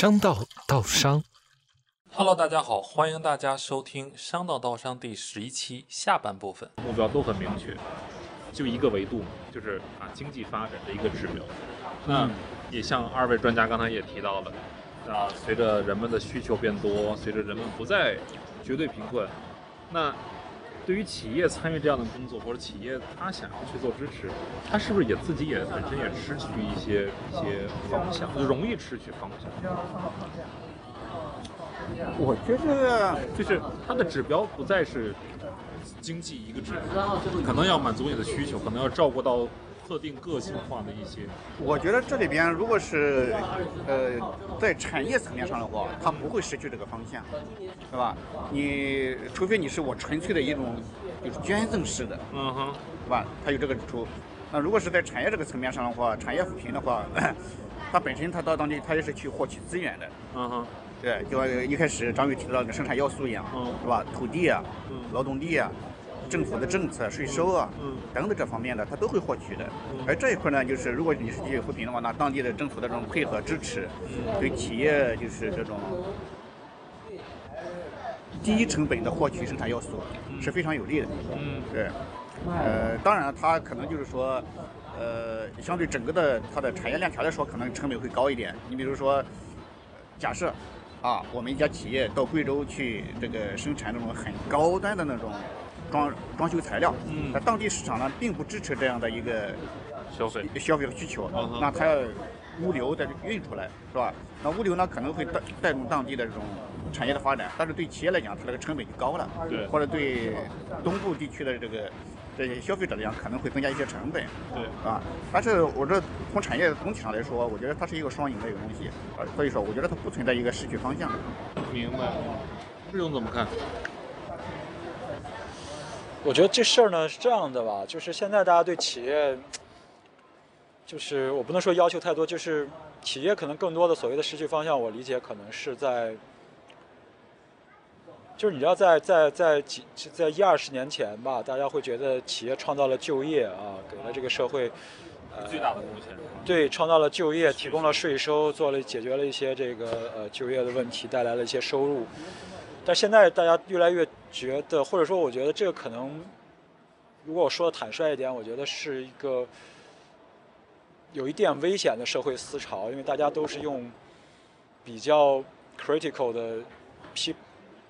商道道商，Hello，大家好，欢迎大家收听《商道道商》第十一期下半部分。目标都很明确，就一个维度，就是啊经济发展的一个指标。那也像二位专家刚才也提到了，啊，随着人们的需求变多，随着人们不再绝对贫困，那对于企业参与这样的工作，或者企业他想要去做支持，他是不是也自己也本身也失去一些一些方向，就容易失去方向？我觉得就是它的指标不再是经济一个指标，可能要满足你的需求，可能要照顾到特定个性化的一些。我觉得这里边如果是呃在产业层面上的话，它不会失去这个方向，是吧？你除非你是我纯粹的一种就是捐赠式的，嗯哼，是吧？它有这个支出。那如果是在产业这个层面上的话，产业扶贫的话，它本身它到当地它也是去获取资源的，嗯哼。对，就一开始张宇提到那个生产要素一样，是吧？土地啊，劳动力啊，政府的政策、税收啊，等等这方面的，他都会获取的。而这一块呢，就是如果你是地扶贫的话，那当地的政府的这种配合支持，对企业就是这种低成本的获取生产要素是非常有利的。嗯，对。呃，当然，它可能就是说，呃，相对整个的它的产业链条来说，可能成本会高一点。你比如说，假设。啊，我们一家企业到贵州去这个生产那种很高端的那种装装修材料，嗯，那当地市场呢并不支持这样的一个消费消费的需求，那它要物流再运出来，是吧？那物流呢可能会带带动当地的这种产业的发展，但是对企业来讲，它这个成本就高了，对，或者对东部地区的这个。这些消费者来讲可能会增加一些成本，对啊，但是我这从产业总体上来说，我觉得它是一个双赢的一个东西，啊，所以说我觉得它不存在一个失去方向。明白，志勇怎么看？我觉得这事儿呢是这样的吧，就是现在大家对企业，就是我不能说要求太多，就是企业可能更多的所谓的失去方向，我理解可能是在。就是你知道，在在在几在一二十年前吧，大家会觉得企业创造了就业啊，给了这个社会呃最大的贡献。对，创造了就业，提供了税收，做了解决了一些这个呃就业的问题，带来了一些收入。但现在大家越来越觉得，或者说我觉得这个可能，如果我说的坦率一点，我觉得是一个有一点危险的社会思潮，因为大家都是用比较 critical 的批。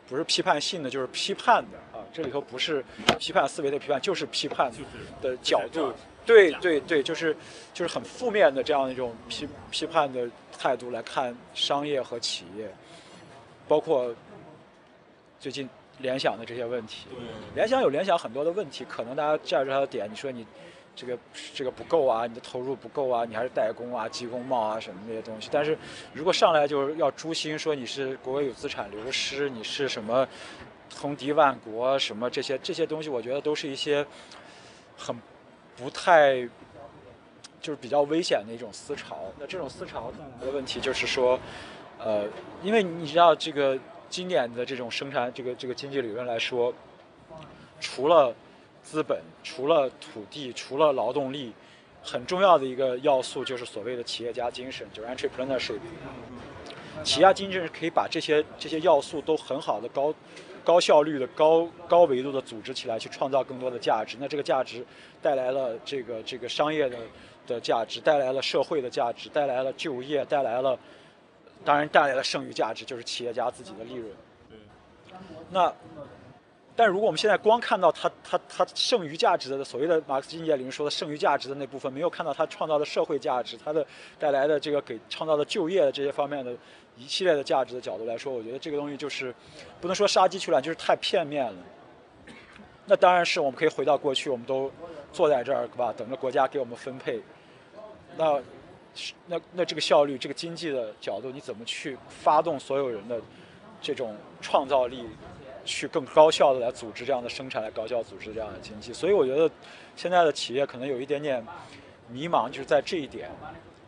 不是批判性的，就是批判的啊！这里头不是批判思维的批判，就是批判的角度。对对对，就是就是很负面的这样一种批批判的态度来看商业和企业，包括最近联想的这些问题。联想有联想很多的问题，可能大家站着它的点，你说你。这个这个不够啊，你的投入不够啊，你还是代工啊、技工贸啊什么那些东西。但是如果上来就是要诛心，说你是国有资产流失，你是什么通敌万国什么这些这些东西，我觉得都是一些很不太就是比较危险的一种思潮。那这种思潮带来的问题就是说，呃，因为你知道这个经典的这种生产这个这个经济理论来说，除了资本除了土地，除了劳动力，很重要的一个要素就是所谓的企业家精神，就是 entrepreneurship。企业家精神是可以把这些这些要素都很好的高高效率的高高维度的组织起来，去创造更多的价值。那这个价值带来了这个这个商业的的价值，带来了社会的价值，带来了就业，带来了当然带来了剩余价值，就是企业家自己的利润。那。但如果我们现在光看到它它它剩余价值的所谓的马克思经济理论说的剩余价值的那部分，没有看到它创造的社会价值，它的带来的这个给创造的就业的这些方面的一系列的价值的角度来说，我觉得这个东西就是不能说杀鸡取卵，就是太片面了。那当然是我们可以回到过去，我们都坐在这儿，对吧？等着国家给我们分配。那那那这个效率，这个经济的角度，你怎么去发动所有人的这种创造力？去更高效的来组织这样的生产，来高效组织这样的经济。所以我觉得，现在的企业可能有一点点迷茫，就是在这一点。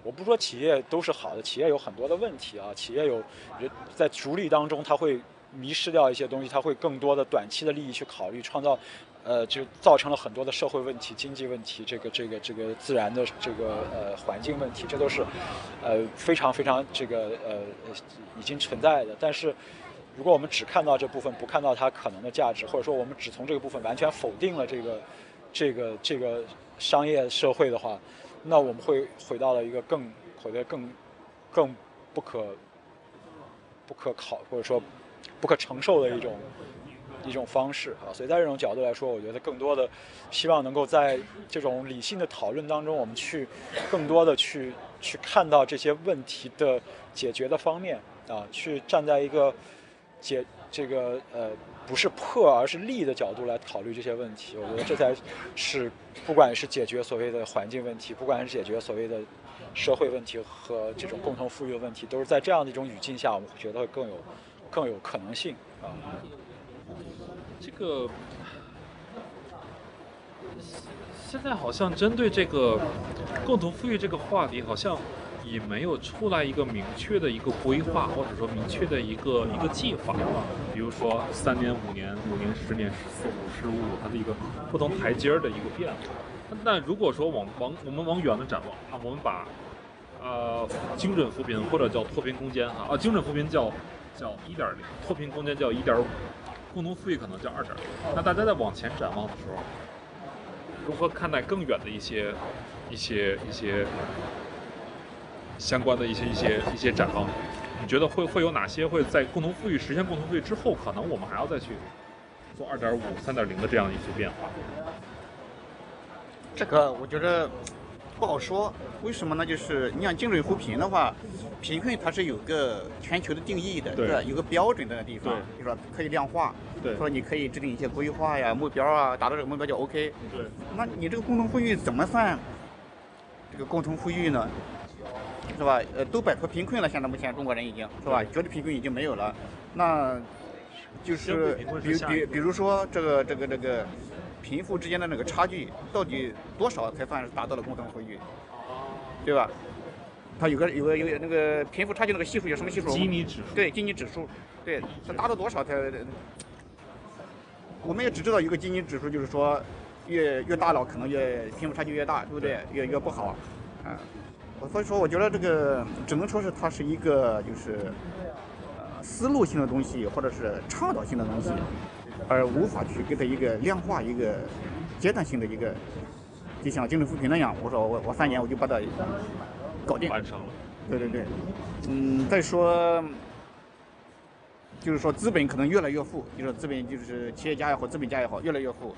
我不说企业都是好的，企业有很多的问题啊。企业有在逐利当中，它会迷失掉一些东西，它会更多的短期的利益去考虑，创造呃，就造成了很多的社会问题、经济问题，这个这个这个自然的这个呃环境问题，这都是呃非常非常这个呃已经存在的。但是，如果我们只看到这部分，不看到它可能的价值，或者说我们只从这个部分完全否定了这个这个这个商业社会的话，那我们会回到了一个更回到更更不可不可考或者说不可承受的一种。一种方式啊，所以在这种角度来说，我觉得更多的希望能够在这种理性的讨论当中，我们去更多的去去看到这些问题的解决的方面啊，去站在一个解这个呃不是破而是利的角度来考虑这些问题。我觉得这才是不管是解决所谓的环境问题，不管是解决所谓的社会问题和这种共同富裕的问题，都是在这样的一种语境下，我们觉得更有更有可能性啊。这个现在好像针对这个共同富裕这个话题，好像也没有出来一个明确的一个规划，或者说明确的一个一个计划。比如说三年、五年、五年、十年、十四五、十五，它的一个不同台阶儿的一个变化。那如果说往往我们往远的展望啊，我们把呃精准扶贫或者叫脱贫攻坚哈啊，精准扶贫叫叫一点零，脱贫攻坚叫一点五。共同富裕可能叫二点零，那大家在往前展望的时候，如何看待更远的一些、一些、一些相关的一些、一些、一些展望？你觉得会会有哪些会在共同富裕实现共同富裕之后，可能我们还要再去做二点五、三点零的这样一些变化？这个我觉得。不好说，为什么呢？就是你想精准扶贫的话，贫困它是有个全球的定义的，对，有个标准在那地方，就说可以量化，对，说你可以制定一些规划呀、目标啊，达到这个目标就 OK，对。那你这个共同富裕怎么算这个共同富裕呢？是吧？呃，都摆脱贫困了，现在目前中国人已经是吧？绝对贫困已经没有了，那就是比比比如说这个这个这个。贫富之间的那个差距到底多少才算是达到了共同富裕？对吧？它有个有个有个那个贫富差距那个系数有什么系数？基尼指数。对，基尼指数。对，它达到多少才？我们也只知道一个基尼指数，就是说越越大了，可能越贫富差距越大，对不对？越越不好。啊，所以说我觉得这个只能说是它是一个就是呃思路性的东西，或者是倡导性的东西。而无法去给他一个量化、一个阶段性的一个，就像精准扶贫那样，我说我我三年我就把它搞定完成了。对对对，嗯，再说，就是说资本可能越来越富，就是资本就是企业家也好，资本家也好，越来越富。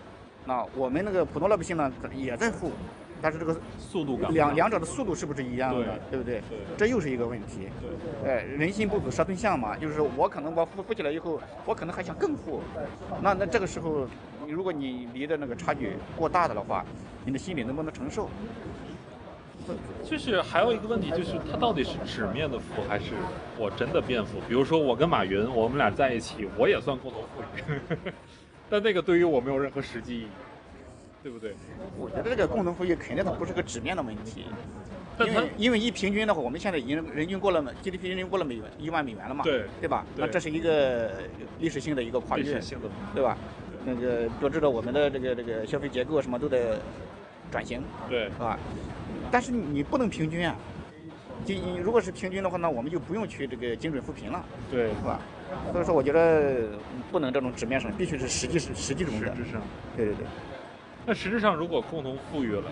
那我们那个普通老百姓呢，也在富。但是这个速度感，两两者的速度是不是一样的？对不对？这又是一个问题。对哎，人心不足蛇吞象嘛，就是我可能我富富起来以后，我可能还想更富。那那这个时候，如果你离的那个差距过大的的话，你的心里能不能承受？就是还有一个问题，就是他到底是纸面的富，还是我真的变富？比如说我跟马云，我们俩在一起，我也算共同富裕，但那个对于我没有任何实际意义。对不对？我觉得这个共同富裕肯定它不是个纸面的问题，因为因为一平均的话，我们现在已经人均过了 GDP 人均过了美元一万美元了嘛，对对吧？那这是一个历史性的一个跨越，对吧？那个标志着我们的这个这个消费结构什么都得转型，对，是吧？但是你不能平均啊，就你如果是平均的话，那我们就不用去这个精准扶贫了，对，是吧？所以说，我觉得不能这种纸面上，必须是实际是实际中的，实质上，对对对。那实质上，如果共同富裕了，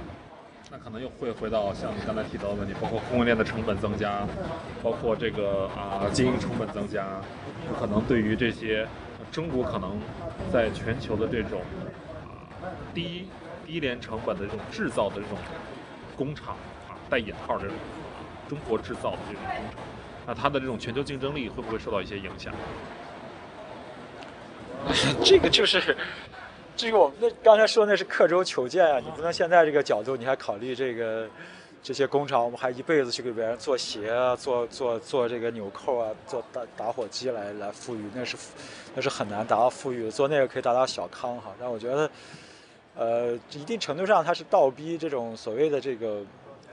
那可能又会回到像你刚才提到的问题，包括供应链的成本增加，包括这个啊经营成本增加，可能对于这些中国可能在全球的这种啊低低廉成本的这种制造的这种工厂啊带引号这种中国制造的这种工厂，那它的这种全球竞争力会不会受到一些影响？这个就是。这个我们那刚才说那是刻舟求剑啊，你不能现在这个角度你还考虑这个这些工厂，我们还一辈子去给别人做鞋啊，做做做这个纽扣啊，做打打火机来来富裕，那是那是很难达到富裕的。做那个可以达到小康哈，但我觉得，呃，一定程度上它是倒逼这种所谓的这个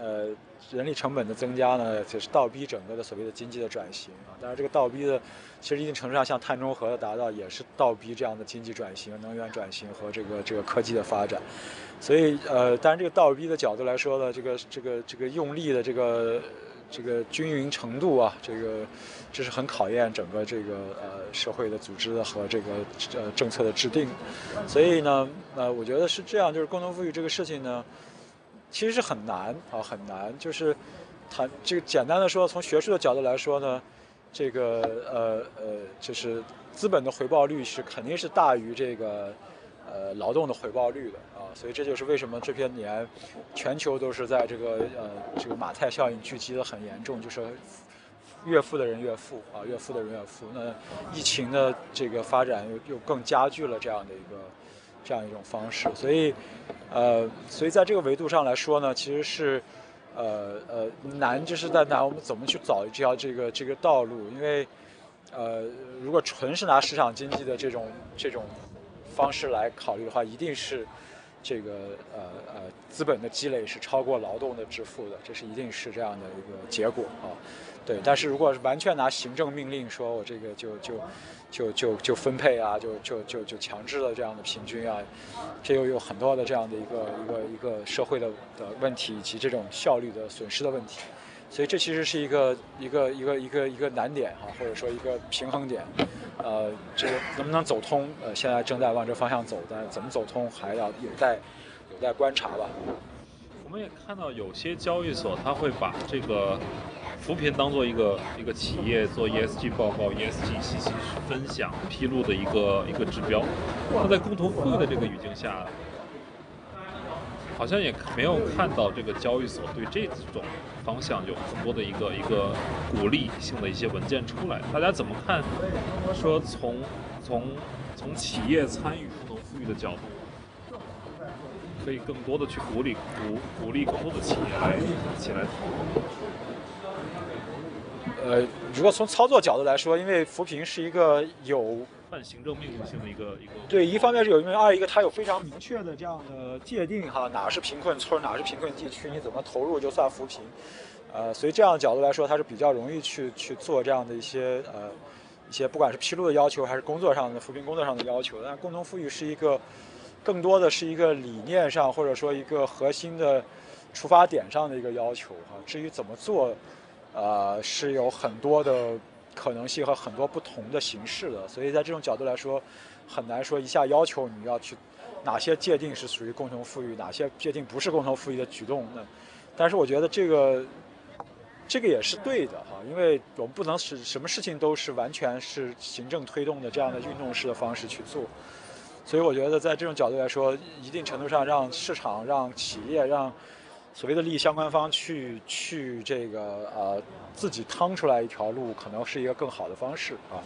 呃，人力成本的增加呢，就是倒逼整个的所谓的经济的转型啊。当然，这个倒逼的，其实一定程度上像碳中和的达到，也是倒逼这样的经济转型、能源转型和这个这个科技的发展。所以，呃，当然这个倒逼的角度来说呢，这个这个这个用力的这个这个均匀程度啊，这个这是很考验整个这个呃社会的组织的和这个呃政策的制定。所以呢，呃，我觉得是这样，就是共同富裕这个事情呢。其实是很难啊，很难。就是谈这个简单的说，从学术的角度来说呢，这个呃呃，就是资本的回报率是肯定是大于这个呃劳动的回报率的啊。所以这就是为什么这些年全球都是在这个呃这个马太效应聚集的很严重，就是越富的人越富啊，越富的人越富。那疫情的这个发展又又更加剧了这样的一个。这样一种方式，所以，呃，所以在这个维度上来说呢，其实是，呃呃，难就是在难我们怎么去找这条这个这个道路，因为，呃，如果纯是拿市场经济的这种这种方式来考虑的话，一定是这个呃呃资本的积累是超过劳动的支付的，这是一定是这样的一个结果啊。对，但是如果是完全拿行政命令说，我这个就就。就就就分配啊，就就就就强制了这样的平均啊，这又有很多的这样的一个一个一个社会的的问题以及这种效率的损失的问题，所以这其实是一个一个一个一个一个难点哈，或者说一个平衡点，呃，这个能不能走通？呃，现在正在往这方向走，但怎么走通还要有待有待观察吧。我们也看到有些交易所，它会把这个。扶贫当做一个一个企业做 ESG 报告、ESG 信息分享披露的一个一个指标，那在共同富裕的这个语境下，好像也没有看到这个交易所对这种方向有更多的一个一个鼓励性的一些文件出来。大家怎么看？说从从从企业参与共同富裕的角度，可以更多的去鼓励鼓鼓励更多的企业来一起来投。呃，如果从操作角度来说，因为扶贫是一个有半行政命令性的一个一个，对，一方面是有，因为二一个它有非常明确的这样的界定哈，哪是贫困村，哪是贫困地区，你怎么投入就算扶贫，呃，所以这样的角度来说，它是比较容易去去做这样的一些呃一些不管是披露的要求，还是工作上的扶贫工作上的要求。但共同富裕是一个更多的是一个理念上或者说一个核心的出发点上的一个要求哈，至于怎么做。呃，是有很多的可能性和很多不同的形式的，所以在这种角度来说，很难说一下要求你要去哪些界定是属于共同富裕，哪些界定不是共同富裕的举动。那，但是我觉得这个这个也是对的哈，因为我们不能是什么事情都是完全是行政推动的这样的运动式的方式去做，所以我觉得在这种角度来说，一定程度上让市场、让企业、让所谓的利益相关方去去这个呃自己趟出来一条路，可能是一个更好的方式啊。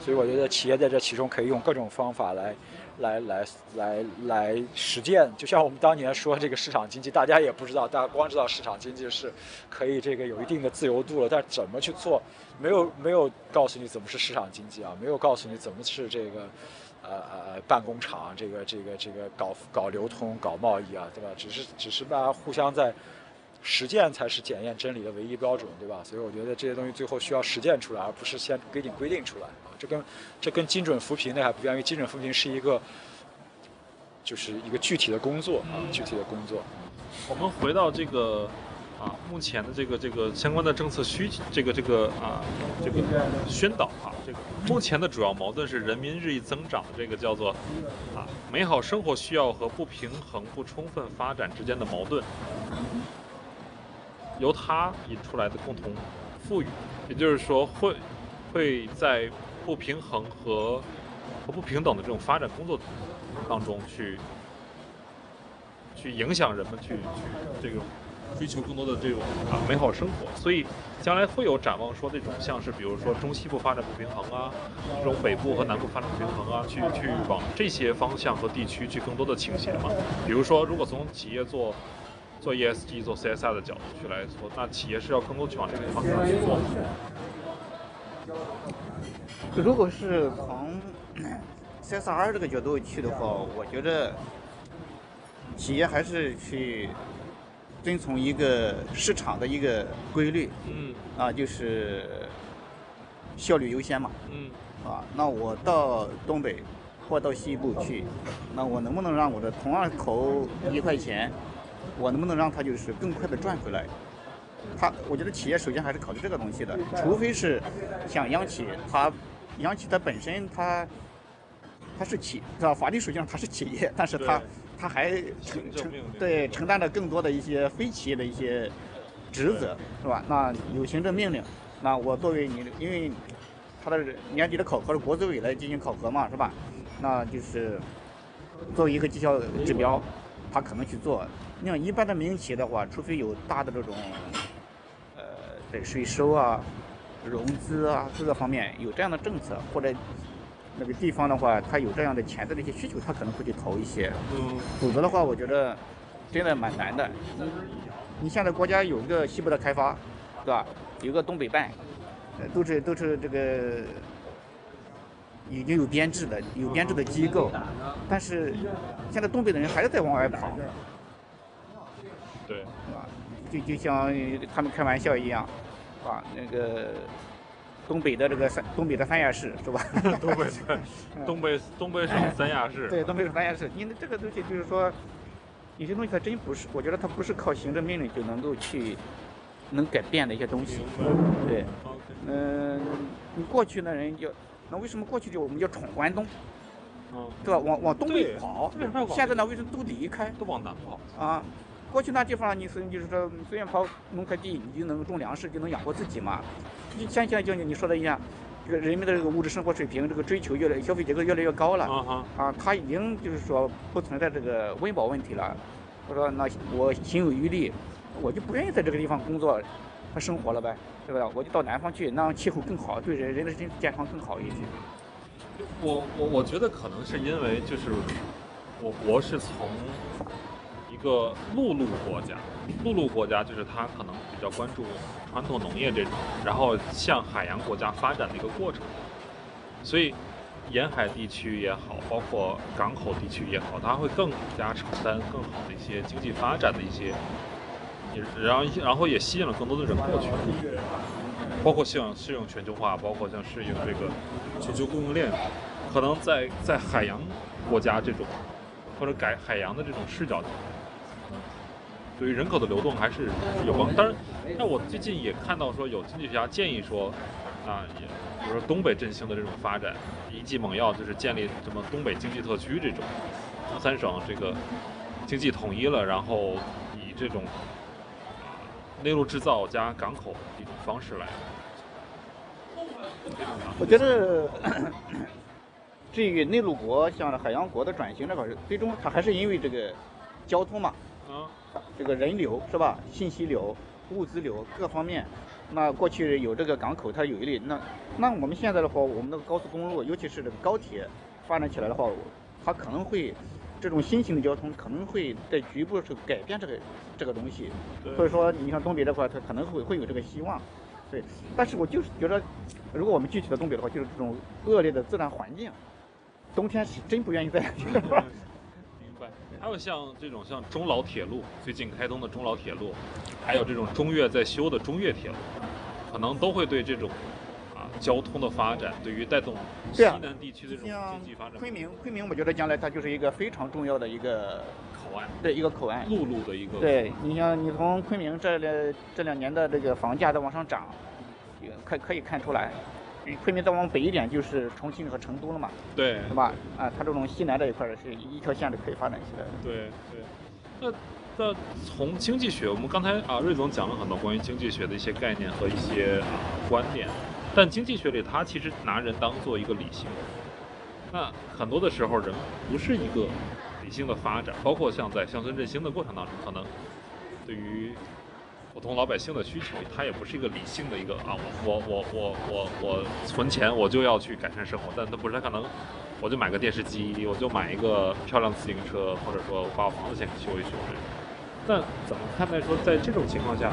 所以我觉得企业在这其中可以用各种方法来来来来来实践。就像我们当年说这个市场经济，大家也不知道，大家光知道市场经济是可以这个有一定的自由度了，但怎么去做，没有没有告诉你怎么是市场经济啊，没有告诉你怎么是这个。呃呃办工厂，这个这个这个搞搞流通、搞贸易啊，对吧？只是只是大家互相在实践才是检验真理的唯一标准，对吧？所以我觉得这些东西最后需要实践出来，而不是先规定规定出来啊。这跟这跟精准扶贫那还不一样，因为精准扶贫是一个就是一个具体的工作啊，具体的工作。我们回到这个。啊，目前的这个这个相关的政策需这个这个啊，这个宣导啊，这个目前的主要矛盾是人民日益增长的，这个叫做啊美好生活需要和不平衡不充分发展之间的矛盾，由它引出来的共同富裕，也就是说会会在不平衡和和不平等的这种发展工作当中去去影响人们去去这个。追求更多的这种啊美好生活，所以将来会有展望说这种像是比如说中西部发展不平衡啊，这种北部和南部发展不平衡啊，去去往这些方向和地区去更多的倾斜嘛。比如说，如果从企业做做 ESG、做 CSR 的角度去来说，那企业是要更多去往这个方向去做。如果是从 CSR 这个角度去的话，我觉得企业还是去。遵从一个市场的一个规律嗯啊，就是效率优先嘛。嗯啊，那我到东北或到西部去，那我能不能让我的同样投一块钱，我能不能让它就是更快的赚回来？他，我觉得企业首先还是考虑这个东西的，除非是像央企，它央企它本身它它是企，是吧？法律属性上它是企业，但是它对它还承承对承担着更多的一些非企业的一些职责，是吧？那有行政命令，那我作为你，因为他的年底的考核是国资委来进行考核嘛，是吧？那就是作为一个绩效指标，他可能去做。你像一般的民营企业的话，除非有大的这种，呃，对税收啊、融资啊各个方面有这样的政策，或者那个地方的话，他有这样的潜在的一些需求，他可能会去投一些。嗯否则的话，我觉得真的蛮难的。你你现在国家有一个西部的开发，是吧？有个东北办，呃，都是都是这个已经有编制的，有编制的机构，但是现在东北的人还是在往外跑，对是吧？就就像他们开玩笑一样，啊，那个东北的这个三东北的三亚市是吧？东北东北东北省三亚市。对，东北省三亚市，因为这个东西就是说，有些东西它真不是，我觉得它不是靠行政命令就能够去能改变的一些东西。对。嗯、你过去那人就，那为什么过去就我们叫闯关东，嗯。对吧？往往东北跑现在呢为什么都离开。都往南跑。啊？过去那地方你是就是说随便跑弄块地，你就能种粮食，就能养活自己嘛。你像现在就你你说的一样，这个人民的这个物质生活水平，这个追求越来消费结构越来越高了。啊哈啊，他已经就是说不存在这个温饱问题了。我说那我心有余力，我就不愿意在这个地方工作和生活了呗，对吧？我就到南方去，那样气候更好，对人人的身体健康更好一些。我我我觉得可能是因为就是我国是从一个陆路国家，陆路国家就是它可能比较关注传统农业这种，然后向海洋国家发展的一个过程，所以沿海地区也好，包括港口地区也好，它会更加承担更好的一些经济发展的一些，也然后然后也吸引了更多的人过去。包括像适应全球化，包括像适应这个全球供应链，可能在在海洋国家这种或者改海洋的这种视角，对于人口的流动还是有关。当然，那我最近也看到说有经济学家建议说，啊，比如说东北振兴的这种发展，一剂猛药就是建立什么东北经济特区这种，东三省这个经济统一了，然后以这种内陆制造加港口的一种方式来。我觉得 这个内陆国向海洋国的转型这块，最终它还是因为这个交通嘛，啊，这个人流是吧？信息流、物资流各方面。那过去有这个港口，它有一例。那那我们现在的话，我们那个高速公路，尤其是这个高铁发展起来的话，它可能会这种新型的交通可能会在局部是改变这个这个东西。所以说，你像东北这块，它可能会会有这个希望。对，但是我就是觉得，如果我们具体的东北的话，就是这种恶劣的自然环境，冬天是真不愿意在这地方。还有像这种像中老铁路最近开通的中老铁路，还有这种中越在修的中越铁路，可能都会对这种啊交通的发展，对于带动西南地区的这种经济发展，昆明，昆明我觉得将来它就是一个非常重要的一个口岸对一个口岸。陆路的一个对你像你从昆明这两这两年的这个房价在往上涨，也可可以看出来。嗯昆明再往北一点就是重庆和成都了嘛，对是吧？啊，它这种西南这一块儿是一条线的可以发展起来的。对对。那那从经济学，我们刚才啊瑞总讲了很多关于经济学的一些概念和一些啊观点，但经济学里它其实拿人当做一个理性的，那很多的时候人不是一个理性的发展，包括像在乡村振兴的过程当中，可能对于普通老百姓的需求，它也不是一个理性的一个啊，我我我我我我存钱我就要去改善生活，但它不是，它可能我就买个电视机，我就买一个漂亮自行车，或者说我把我房子先修一修这种。那怎么看待说在这种情况下，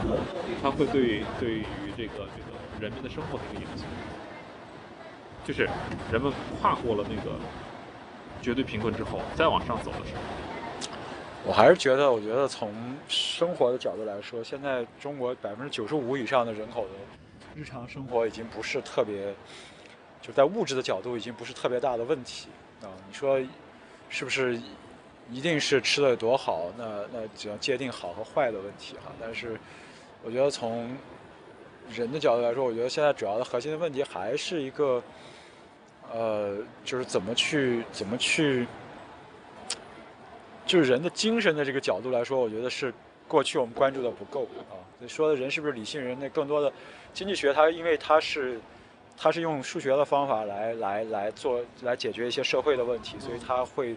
它会对对于这个这个人民的生活的一个影响？就是人们跨过了那个绝对贫困之后，再往上走的时候，我还是觉得，我觉得从生活的角度来说，现在中国百分之九十五以上的人口的日常生活已经不是特别，就在物质的角度已经不是特别大的问题啊。你说是不是一定是吃的有多好？那那只要界定好和坏的问题哈。但是我觉得从人的角度来说，我觉得现在主要的核心的问题还是一个，呃，就是怎么去怎么去。就是人的精神的这个角度来说，我觉得是过去我们关注的不够啊。你说的人是不是理性人？那更多的经济学，它因为它是它是用数学的方法来来来做来解决一些社会的问题，所以它会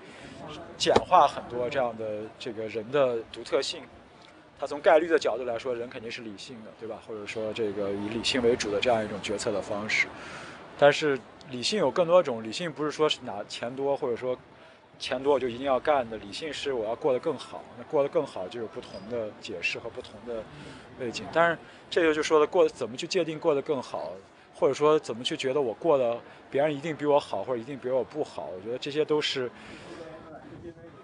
简化很多这样的这个人的独特性。它从概率的角度来说，人肯定是理性的，对吧？或者说这个以理性为主的这样一种决策的方式。但是理性有更多种，理性不是说是拿钱多，或者说。钱多我就一定要干的，理性是我要过得更好。那过得更好就有不同的解释和不同的背景。但是这个就说的过怎么去界定过得更好，或者说怎么去觉得我过得别人一定比我好，或者一定比我不好？我觉得这些都是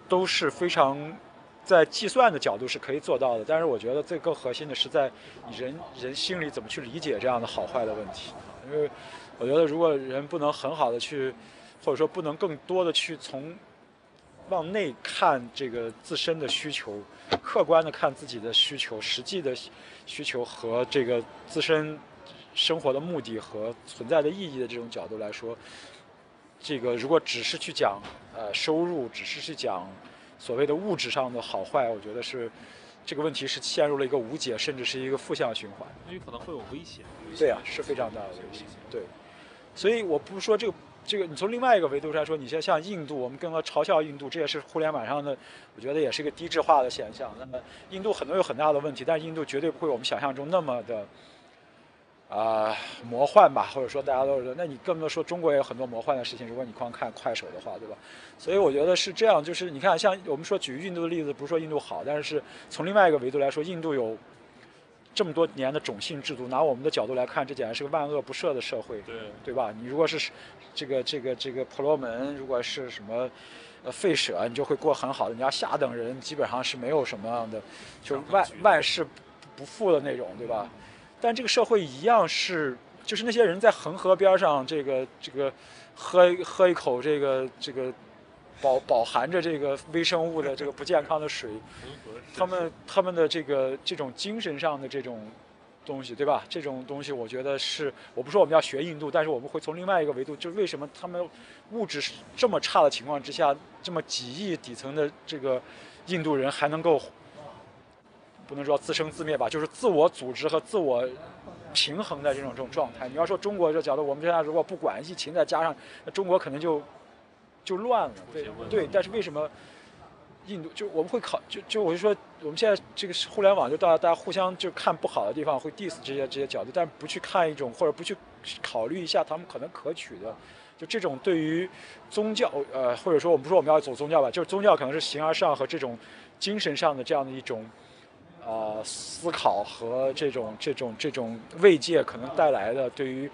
都是非常在计算的角度是可以做到的。但是我觉得最更核心的是在人人心里怎么去理解这样的好坏的问题。因为我觉得如果人不能很好的去，或者说不能更多的去从往内看这个自身的需求，客观的看自己的需求，实际的需求和这个自身生活的目的和存在的意义的这种角度来说，这个如果只是去讲呃收入，只是去讲所谓的物质上的好坏，我觉得是这个问题是陷入了一个无解，甚至是一个负向循环。因为可能会有危险。对啊，是非常大的危险。对，所以我不说这个。这个你从另外一个维度上说，你像像印度，我们更多嘲笑印度，这也是互联网上的，我觉得也是一个低质化的现象。那么印度很多有很大的问题，但是印度绝对不会我们想象中那么的啊魔幻吧？或者说大家都是，那你更多说中国也有很多魔幻的事情。如果你光看快手的话，对吧？所以我觉得是这样，就是你看，像我们说举印度的例子，不是说印度好，但是从另外一个维度来说，印度有。这么多年的种姓制度，拿我们的角度来看，这简直是个万恶不赦的社会，对对吧？你如果是这个这个这个婆罗门，如果是什么呃吠舍，你就会过很好的。你要下等人，基本上是没有什么样的，就万万事不复的那种，对吧？但这个社会一样是，就是那些人在恒河边上，这个这个喝喝一口这个这个。饱饱含着这个微生物的这个不健康的水，他们他们的这个这种精神上的这种东西，对吧？这种东西，我觉得是我不说我们要学印度，但是我们会从另外一个维度，就是为什么他们物质这么差的情况之下，这么几亿底层的这个印度人还能够不能说自生自灭吧，就是自我组织和自我平衡的这种这种状态。你要说中国这角度，我们现在如果不管疫情，再加上那中国可能就。就乱了，对对，但是为什么印度就我们会考就就我就说我们现在这个互联网就大家大家互相就看不好的地方会 diss 这些这些角度，但不去看一种或者不去考虑一下他们可能可取的，就这种对于宗教呃或者说我们不说我们要走宗教吧，就是宗教可能是形而上和这种精神上的这样的一种呃思考和这种这种这种慰藉可能带来的对于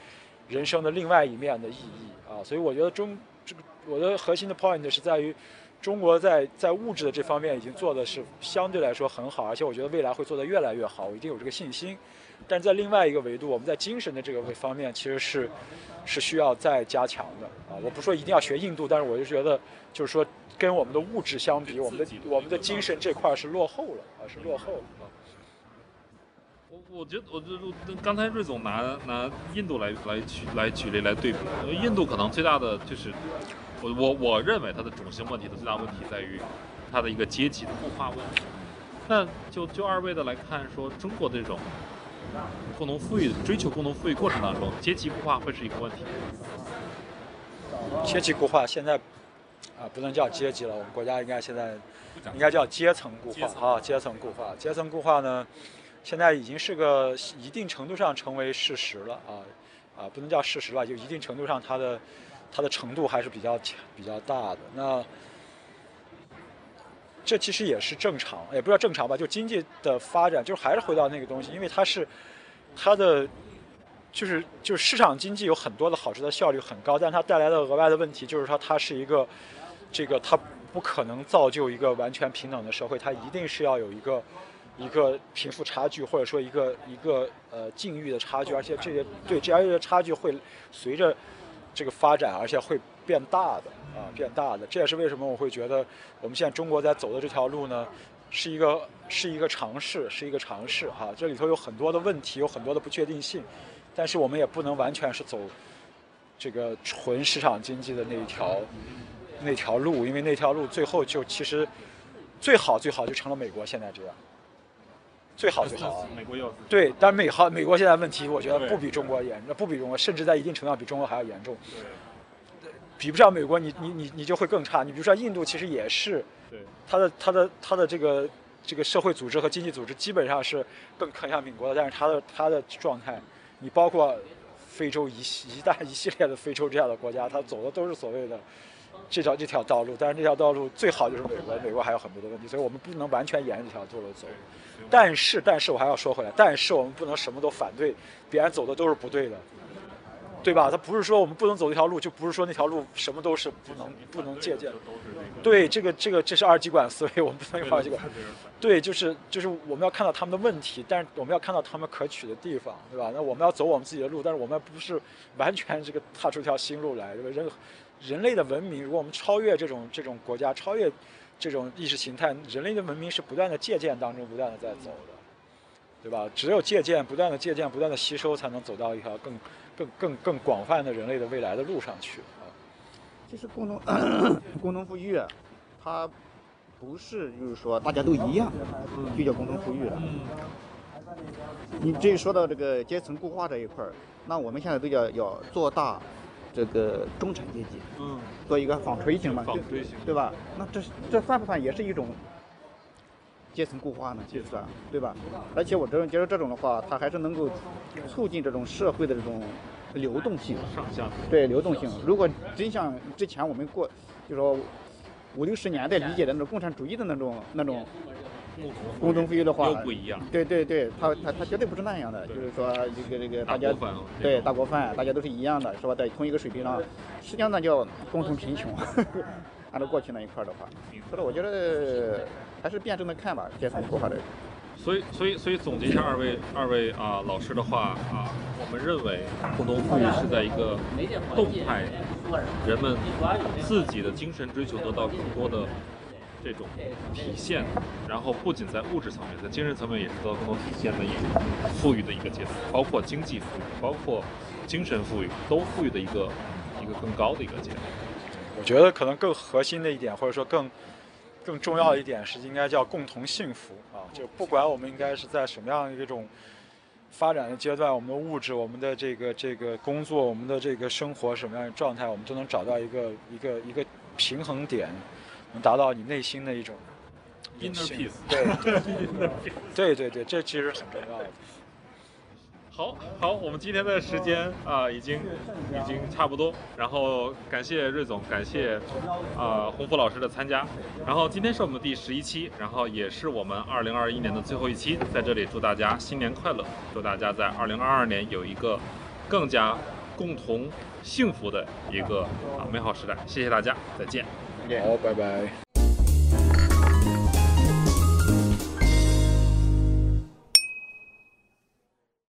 人生的另外一面的意义啊，所以我觉得中。我的核心的 point 是在于，中国在在物质的这方面已经做的是相对来说很好，而且我觉得未来会做得越来越好，我一定有这个信心。但在另外一个维度，我们在精神的这个方面其实是是需要再加强的啊！我不说一定要学印度，但是我就觉得，就是说跟我们的物质相比，我们的我们的精神这块是落后了啊，是落后了。我觉得，我觉得刚才瑞总拿拿印度来来举来举例来对比，因为印度可能最大的就是。我我我认为它的种姓问题的最大问题在于它的一个阶级的固化问题。那就就二位的来看，说中国这种共同富裕追求共同富裕过程当中，阶级固化会是一个问题。阶级固化现在啊不能叫阶级了，我们国家应该现在应该叫阶层固化啊，阶层固化。阶层固化呢，现在已经是个一定程度上成为事实了啊啊，不能叫事实吧，就一定程度上它的。它的程度还是比较强、比较大的。那这其实也是正常，也不叫正常吧，就经济的发展，就是还是回到那个东西，因为它是它的就是就是市场经济有很多的好处，它效率很高，但它带来的额外的问题就是说它是一个这个它不可能造就一个完全平等的社会，它一定是要有一个一个贫富差距，或者说一个一个呃境遇的差距，而且这些对这些差距会随着这个发展，而且会变大的啊，变大的。这也是为什么我会觉得我们现在中国在走的这条路呢，是一个是一个尝试，是一个尝试哈。这里头有很多的问题，有很多的不确定性，但是我们也不能完全是走这个纯市场经济的那一条那条路，因为那条路最后就其实最好最好就成了美国现在这样，最好最好啊。美国又对，但美好美国现在问题，我觉得不比中国严，不比中国，甚至在一定程度上比中国还要严重。比不上美国，你你你你就会更差。你比如说印度，其实也是对它的它的它的这个这个社会组织和经济组织基本上是更看向美国的，但是它的它的状态，你包括非洲一系一大一系列的非洲这样的国家，它走的都是所谓的这条这条道路，但是这条道路最好就是美国，美国还有很多的问题，所以我们不能完全沿着这条道路走。但是，但是我还要说回来，但是我们不能什么都反对，别人走的都是不对的，对吧？他不是说我们不能走这条路，就不是说那条路什么都是不能不能借鉴。对，这个这个这是二极管思维，我们不能用二极管。对对，就是就是我们要看到他们的问题，但是我们要看到他们可取的地方，对吧？那我们要走我们自己的路，但是我们不是完全这个踏出一条新路来，对吧？人人类的文明，如果我们超越这种这种国家，超越这种意识形态，人类的文明是不断的借鉴当中不断的在走的，对吧？只有借鉴，不断的借鉴，不断的吸收，才能走到一条更更更更广泛的人类的未来的路上去啊。其实共同共同富裕，它不是就是说大家都一样，就叫共同富裕了。你至于说到这个阶层固化这一块儿，那我们现在都要要做大这个中产阶级，嗯，做一个纺锤型嘛，对纺锤型对吧？那这这算不算也是一种阶层固化呢？其实啊，对吧？而且我这种觉得这种的话，它还是能够促进这种社会的这种流动性。上下对流动性。如果真像之前我们过，就说五六十年代理解的那种共产主义的那种那种共同富裕的话又，不一样，对对对，他他他绝对不是那样的，就是说这个这个大家对大锅饭，大家都是一样的，是吧？在同一个水平上，实际上那叫共同贫穷。按照过去那一块的话，所以我觉得还是辩证的看吧，阶层固化的。所以，所以，所以总结一下二位二位啊、老师的话啊，我们认为共同富裕是在一个动态，人们自己的精神追求得到更多的这种体现，然后不仅在物质层面，在精神层面也是得到更多体现的一种富裕的一个阶段，包括经济富裕，包括精神富裕，都富裕的一个一个更高的一个阶段。我觉得可能更核心的一点，或者说更更重要的一点是，应该叫共同幸福啊！就不管我们应该是在什么样的一种发展的阶段，我们的物质、我们的这个这个工作、我们的这个生活什么样的状态，我们都能找到一个一个一个平衡点，达到你内心的一种一种 Inner 幸 peace 福。对 对对对，这其实很重要的。好好，我们今天的时间啊、已经已经差不多，然后感谢瑞总，感谢啊、洪福老师的参加，然后今天是我们第十一期，然后也是我们二零二一年的最后一期，在这里祝大家新年快乐，祝大家在二零二二年有一个更加共同幸福的一个啊美好时代，谢谢大家，再见。Yeah. Oh, bye bye.